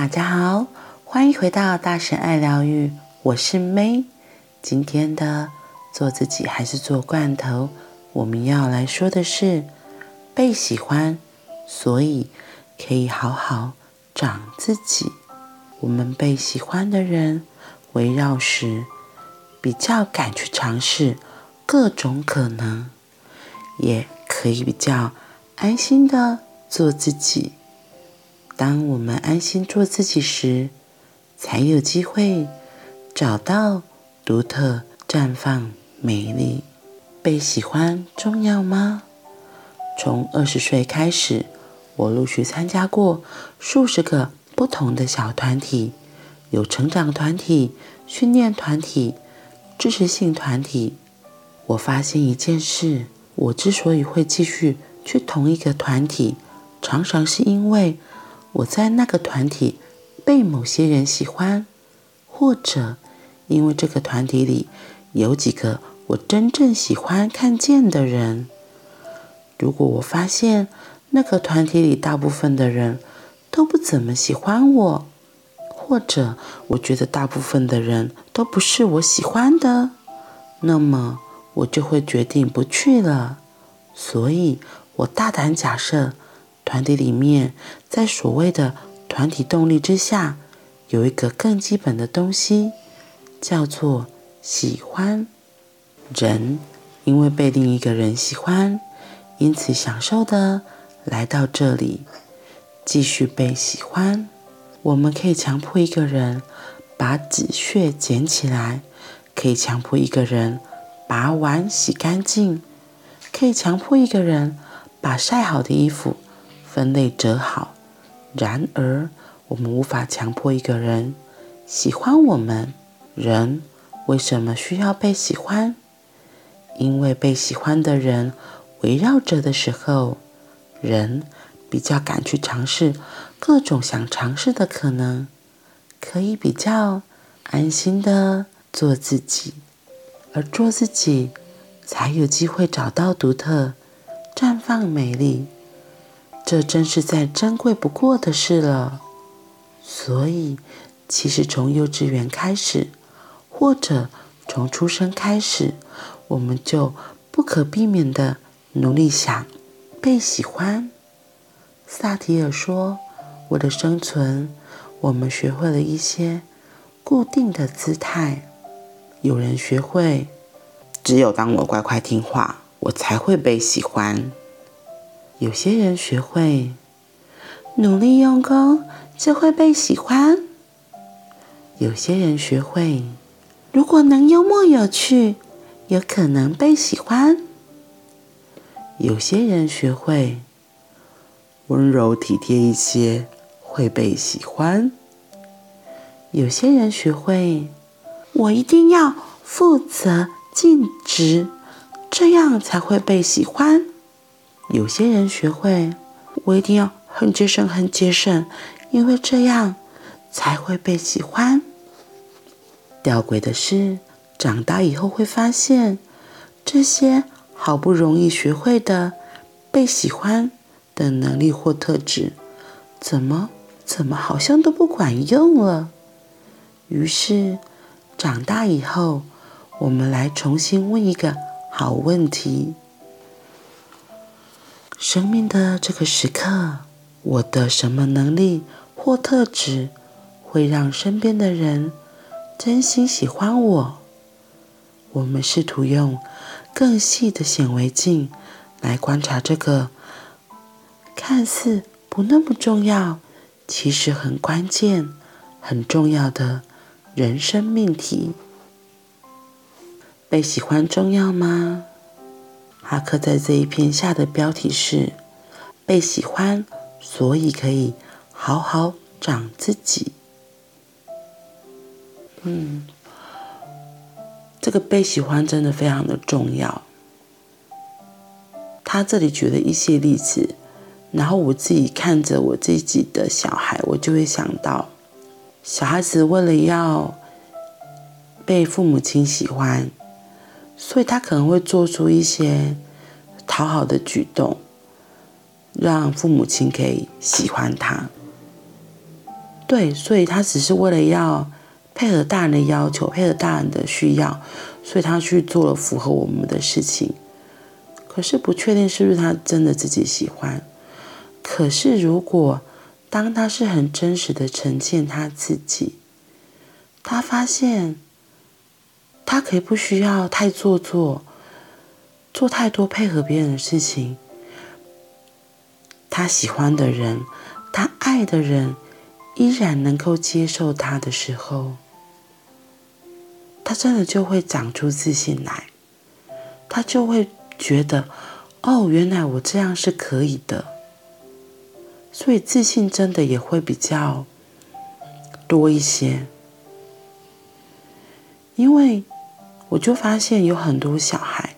大家好，欢迎回到大神爱疗愈，我是 May。今天的做自己还是做罐头，我们要来说的是被喜欢，所以可以好好长自己。我们被喜欢的人围绕时，比较敢去尝试各种可能，也可以比较安心的做自己。当我们安心做自己时，才有机会找到独特、绽放美丽。被喜欢重要吗？从二十岁开始，我陆续参加过数十个不同的小团体，有成长团体、训练团体、支持性团体。我发现一件事：我之所以会继续去同一个团体，常常是因为。我在那个团体被某些人喜欢，或者因为这个团体里有几个我真正喜欢看见的人。如果我发现那个团体里大部分的人都不怎么喜欢我，或者我觉得大部分的人都不是我喜欢的，那么我就会决定不去了。所以我大胆假设。团体里面，在所谓的团体动力之下，有一个更基本的东西，叫做喜欢。人因为被另一个人喜欢，因此享受的来到这里，继续被喜欢。我们可以强迫一个人把纸屑捡起来，可以强迫一个人把碗洗干净，可以强迫一个人把晒好的衣服。分类折好，然而我们无法强迫一个人喜欢我们。人为什么需要被喜欢？因为被喜欢的人围绕着的时候，人比较敢去尝试各种想尝试的可能，可以比较安心的做自己，而做自己才有机会找到独特、绽放美丽。这真是再珍贵不过的事了。所以，其实从幼稚园开始，或者从出生开始，我们就不可避免地努力想被喜欢。萨提尔说：“为了生存，我们学会了一些固定的姿态。有人学会，只有当我乖乖听话，我才会被喜欢。”有些人学会努力用功，就会被喜欢。有些人学会，如果能幽默有趣，有可能被喜欢。有些人学会温柔体贴一些，会被喜欢。有些人学会，我一定要负责尽职，这样才会被喜欢。有些人学会，我一定要很节省，很节省，因为这样才会被喜欢。吊诡的是，长大以后会发现，这些好不容易学会的被喜欢的能力或特质，怎么怎么好像都不管用了。于是，长大以后，我们来重新问一个好问题。生命的这个时刻，我的什么能力或特质会让身边的人真心喜欢我？我们试图用更细的显微镜来观察这个看似不那么重要，其实很关键、很重要的人生命题。被喜欢重要吗？哈克在这一篇下的标题是“被喜欢，所以可以好好长自己”。嗯，这个被喜欢真的非常的重要。他这里举了一些例子，然后我自己看着我自己的小孩，我就会想到，小孩子为了要被父母亲喜欢。所以他可能会做出一些讨好的举动，让父母亲可以喜欢他。对，所以他只是为了要配合大人的要求，配合大人的需要，所以他去做了符合我们的事情。可是不确定是不是他真的自己喜欢。可是如果当他是很真实的呈现他自己，他发现他可以不需要太做作，做太多配合别人的事情。他喜欢的人，他爱的人，依然能够接受他的时候，他真的就会长出自信来，他就会觉得，哦，原来我这样是可以的，所以自信真的也会比较多一些。因为我就发现有很多小孩，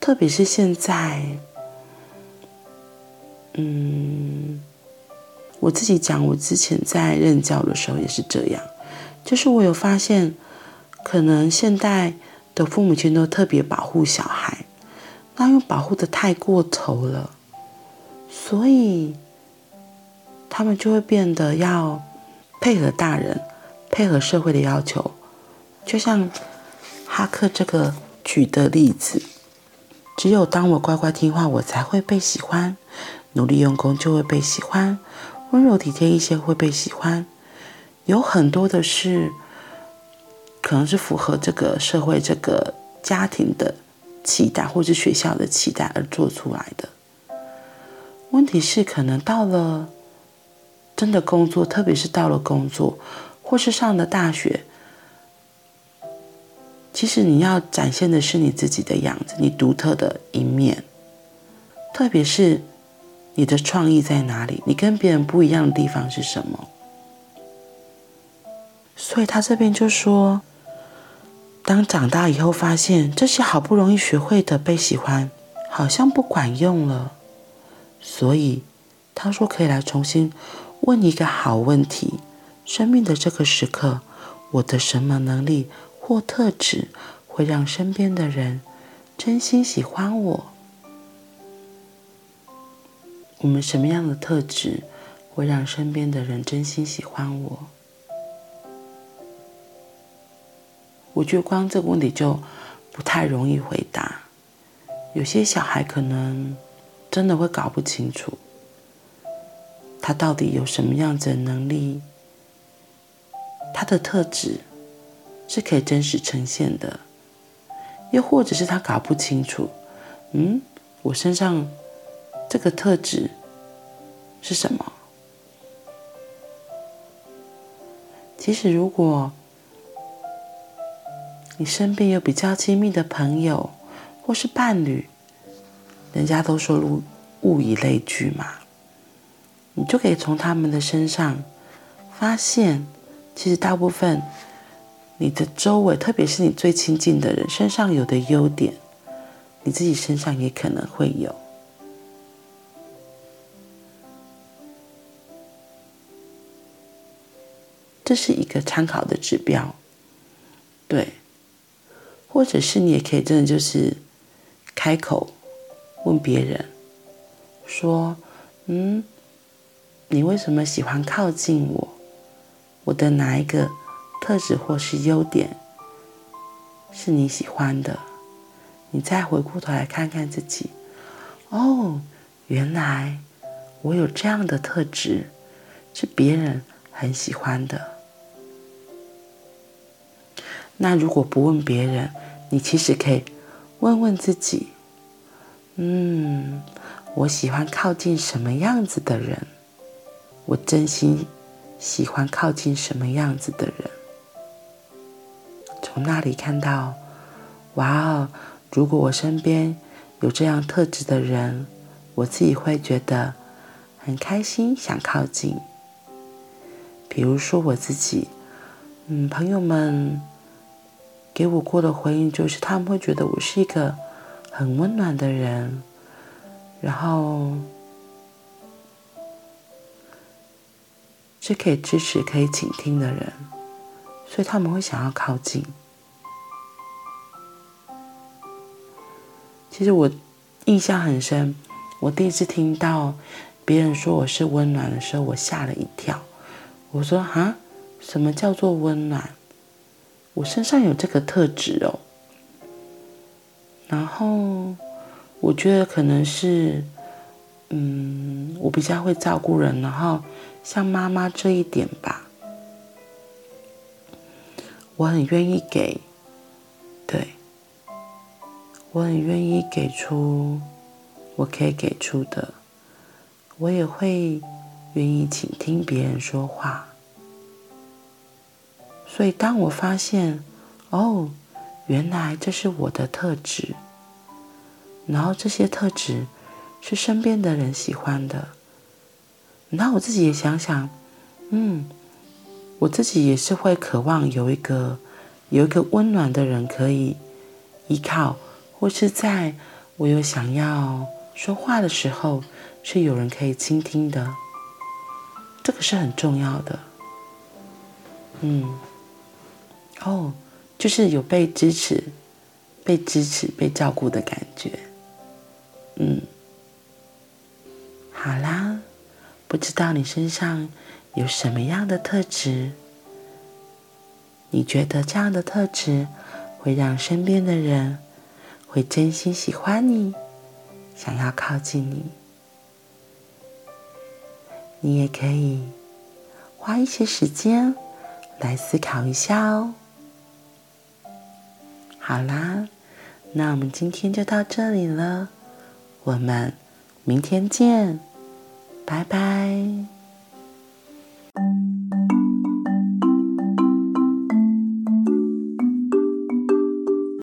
特别是现在。嗯，我自己讲，我之前在任教的时候也是这样，就是我有发现，可能现代的父母亲都特别保护小孩，那又保护得太过头了，所以他们就会变得要配合大人，配合社会的要求，就像哈克这个举的例子，只有当我乖乖听话，我才会被喜欢。努力用功就会被喜欢，温柔体贴一些会被喜欢，有很多的事，可能是符合这个社会、这个家庭的期待，或是学校的期待而做出来的。问题是，可能到了真的工作，特别是到了工作，或是上了大学，其实你要展现的是你自己的样子，你独特的一面，特别是。你的创意在哪里？你跟别人不一样的地方是什么？所以他这边就说，当长大以后发现这些好不容易学会的被喜欢，好像不管用了，所以他说可以来重新问一个好问题：生命的这个时刻，我的什么能力或特质会让身边的人真心喜欢我？我们什么样的特质会让身边的人真心喜欢我？我觉得光这个问题就不太容易回答。有些小孩可能真的会搞不清楚，他到底有什么样子的能力，他的特质是可以真实呈现的，又或者是他搞不清楚，嗯，我身上。这个特质是什么？其实，如果你身边有比较亲密的朋友或是伴侣，人家都说物物以类聚嘛，你就可以从他们的身上发现，其实大部分你的周围，特别是你最亲近的人身上有的优点，你自己身上也可能会有。这是一个参考的指标，对，或者是你也可以真的就是开口问别人说：“嗯，你为什么喜欢靠近我？我的哪一个特质或是优点是你喜欢的？你再回过头来看看自己，哦，原来我有这样的特质，是别人很喜欢的。”那如果不问别人，你其实可以问问自己：嗯，我喜欢靠近什么样子的人？我真心喜欢靠近什么样子的人？从那里看到，哇哦！如果我身边有这样特质的人，我自己会觉得很开心，想靠近。比如说我自己，嗯，朋友们。给我过的回应就是，他们会觉得我是一个很温暖的人，然后是可以支持、可以倾听的人，所以他们会想要靠近。其实我印象很深，我第一次听到别人说我是温暖的时候，我吓了一跳。我说啊，什么叫做温暖？我身上有这个特质哦。然后我觉得可能是，嗯，我比较会照顾人，然后像妈妈这一点吧，我很愿意给，对，我很愿意给出我可以给出的，我也会愿意倾听别人说话。所以当我发现，哦。原来这是我的特质，然后这些特质是身边的人喜欢的。然后我自己也想想，嗯，我自己也是会渴望有一个有一个温暖的人可以依靠，或是在我有想要说话的时候，是有人可以倾听的。这个是很重要的。嗯，哦。就是有被支持、被支持、被照顾的感觉，嗯，好啦，不知道你身上有什么样的特质？你觉得这样的特质会让身边的人会真心喜欢你，想要靠近你？你也可以花一些时间来思考一下哦。好啦，那我们今天就到这里了，我们明天见，拜拜。